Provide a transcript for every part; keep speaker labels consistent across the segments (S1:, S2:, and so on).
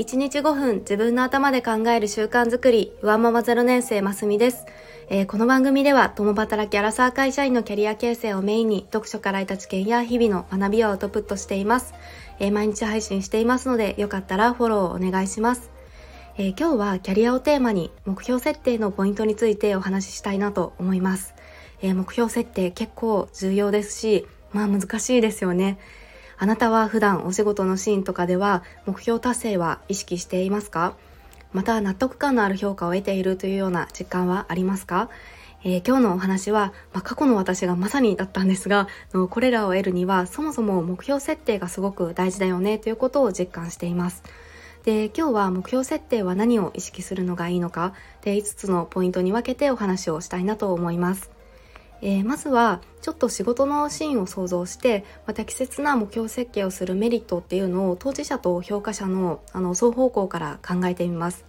S1: 1日5分自分の頭で考える習慣づくり、ワンママ0年生ますみです、えー、この番組では、共働きアラサー会社員のキャリア形成をメインに、読書から得た知見や日々の学びをアウトプットしています。えー、毎日配信していますので、よかったらフォローをお願いします。えー、今日はキャリアをテーマに、目標設定のポイントについてお話ししたいなと思います。え目標設定結構重要ですし、まあ難しいですよね。あなたは普段お仕事のシーンとかでは目標達成は意識していますか？また納得感のある評価を得ているというような実感はありますか？えー、今日のお話は、まあ、過去の私がまさにだったんですが、これらを得るにはそもそも目標設定がすごく大事だよねということを実感しています。で、今日は目標設定は何を意識するのがいいのか、で、5つのポイントに分けてお話をしたいなと思います。えー、まずはちょっと仕事のシーンを想像して、まあ、適切な目標設計をするメリットっていうのを当事者と評価者のあの双方向から考えてみます。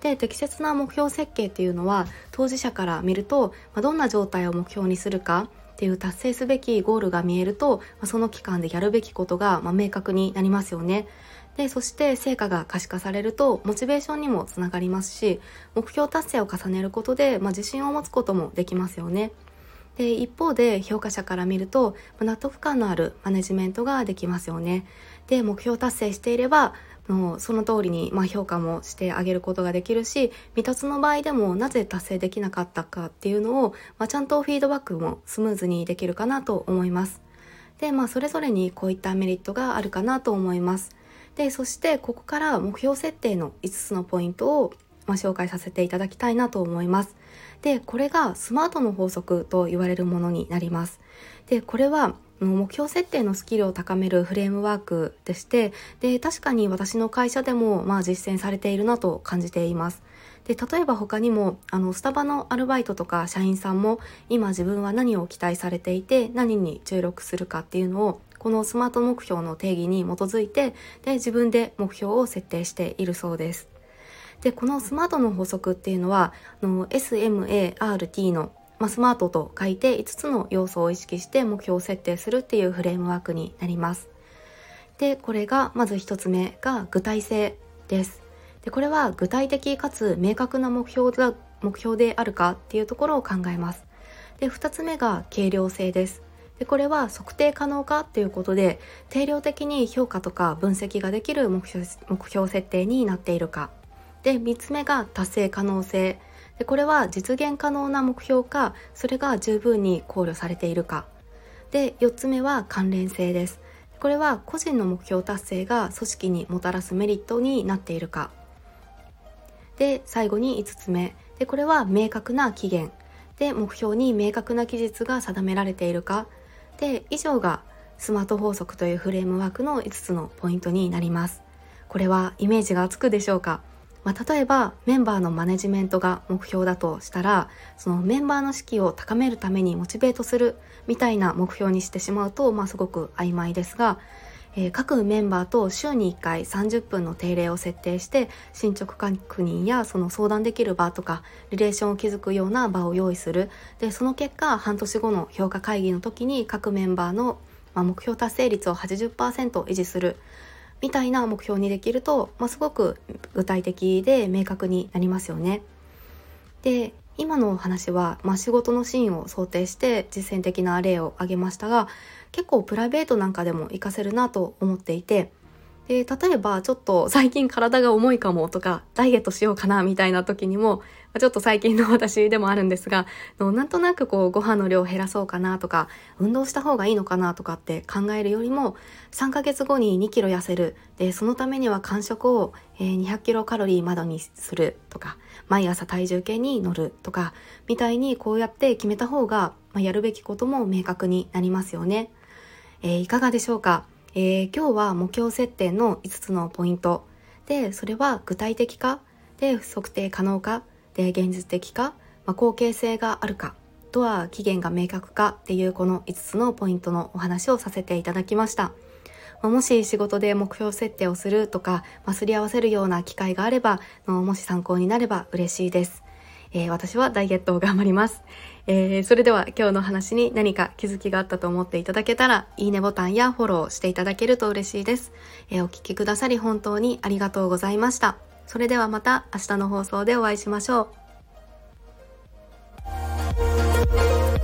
S1: で適切な目標設計っていうのは当事者から見ると、まあ、どんな状態を目標にするかっていう達成すべきゴールが見えると、まあ、その期間でやるべきことが、ま明確になりますよね。でそして成果が可視化されるとモチベーションにもつながりますし目標達成を重ねることで、ま、自信を持つこともできますよね。で一方で評価者から見ると納得感のあるマネジメントができますよね。で目標達成していればもうその通りに、まあ、評価もしてあげることができるし未達の場合でもなぜ達成できなかったかっていうのを、まあ、ちゃんとフィードバックもスムーズにできるかなと思います。でまあそれぞれにこういったメリットがあるかなと思います。でそしてここから目標設定の5つのポイントをまあ、紹介させていただきたいなと思います。で、これがスマートの法則と言われるものになります。で、これは目標設定のスキルを高めるフレームワークでして、で、確かに私の会社でもまあ実践されているなと感じています。で、例えば他にも、あの、スタバのアルバイトとか社員さんも、今自分は何を期待されていて、何に注力するかっていうのを、このスマート目標の定義に基づいて、で、自分で目標を設定しているそうです。でこのスマートの法則っていうのはの SMART の、まあ、スマートと書いて5つの要素を意識して目標を設定するっていうフレームワークになります。でこれがまず1つ目が具体性です。でこれは具体的かつ明確な目標だ目標であるかっていうところを考えます。で2つ目が軽量性です。でこれは測定可能かっていうことで定量的に評価とか分析ができる目標目標設定になっているかで3つ目が達成可能性。でこれは実現可能な目標かそれが十分に考慮されているか。で4つ目は関連性です。これは個人の目標達成が組織にもたらすメリットになっているか。で最後に5つ目。でこれは明確な期限。で目標に明確な期日が定められているか。で以上がスマート法則というフレームワークの5つのポイントになります。これはイメージがつくでしょうか？まあ、例えばメンバーのマネジメントが目標だとしたらそのメンバーの士気を高めるためにモチベートするみたいな目標にしてしまうと、まあ、すごく曖昧ですが、えー、各メンバーと週に1回30分の定例を設定して進捗確認やその相談できる場とかリレーションを築くような場を用意する。でその結果半年後の評価会議の時に各メンバーの目標達成率を80%維持する。みたいな目標にできると、まあ、すごく具体的で明確になりますよね。で今の話は、まあ、仕事のシーンを想定して実践的な例を挙げましたが結構プライベートなんかでも活かせるなと思っていてで例えばちょっと最近体が重いかもとかダイエットしようかなみたいな時にもちょっと最近の私でもあるんですがなんとなくこうご飯の量を減らそうかなとか運動した方がいいのかなとかって考えるよりも3ヶ月後に2キロ痩せるでそのためには間食を200キロカロリーまでにするとか毎朝体重計に乗るとかみたいにこうやって決めた方が、ま、やるべきことも明確になりますよね。えー、いかがでしょうか、えー、今日は目標設定の5つのポイントでそれは具体的か？で測定可能か？で現実的か、まあ、後継性があるか？とは期限が明確か？っていうこの5つのポイントのお話をさせていただきました。まあ、もし仕事で目標設定をするとか、まあ、すり合わせるような機会があればの、もし参考になれば嬉しいです。えー、私はダイエットを頑張ります。えー、それでは今日の話に何か気づきがあったと思っていただけたら、いいねボタンやフォローしていただけると嬉しいです。えー、お聴きくださり本当にありがとうございました。それではまた明日の放送でお会いしましょう。